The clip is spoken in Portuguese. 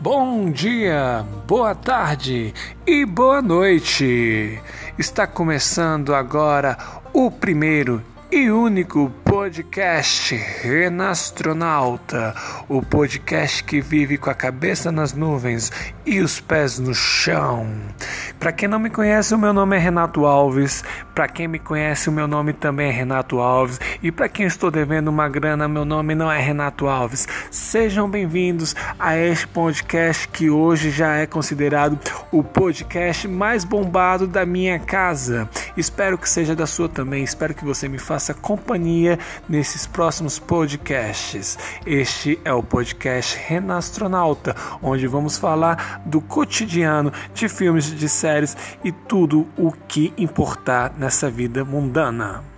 Bom dia, boa tarde e boa noite. Está começando agora o primeiro e único podcast Renastronauta, o podcast que vive com a cabeça nas nuvens e os pés no chão. Para quem não me conhece, o meu nome é Renato Alves. Para quem me conhece, o meu nome também é Renato Alves. E para quem estou devendo uma grana, meu nome não é Renato Alves. Sejam bem-vindos a este podcast que hoje já é considerado o podcast mais bombado da minha casa. Espero que seja da sua também. Espero que você me faça companhia nesses próximos podcasts. Este é o podcast Renastronauta, onde vamos falar do cotidiano de filmes de séries séries e tudo o que importar nessa vida mundana.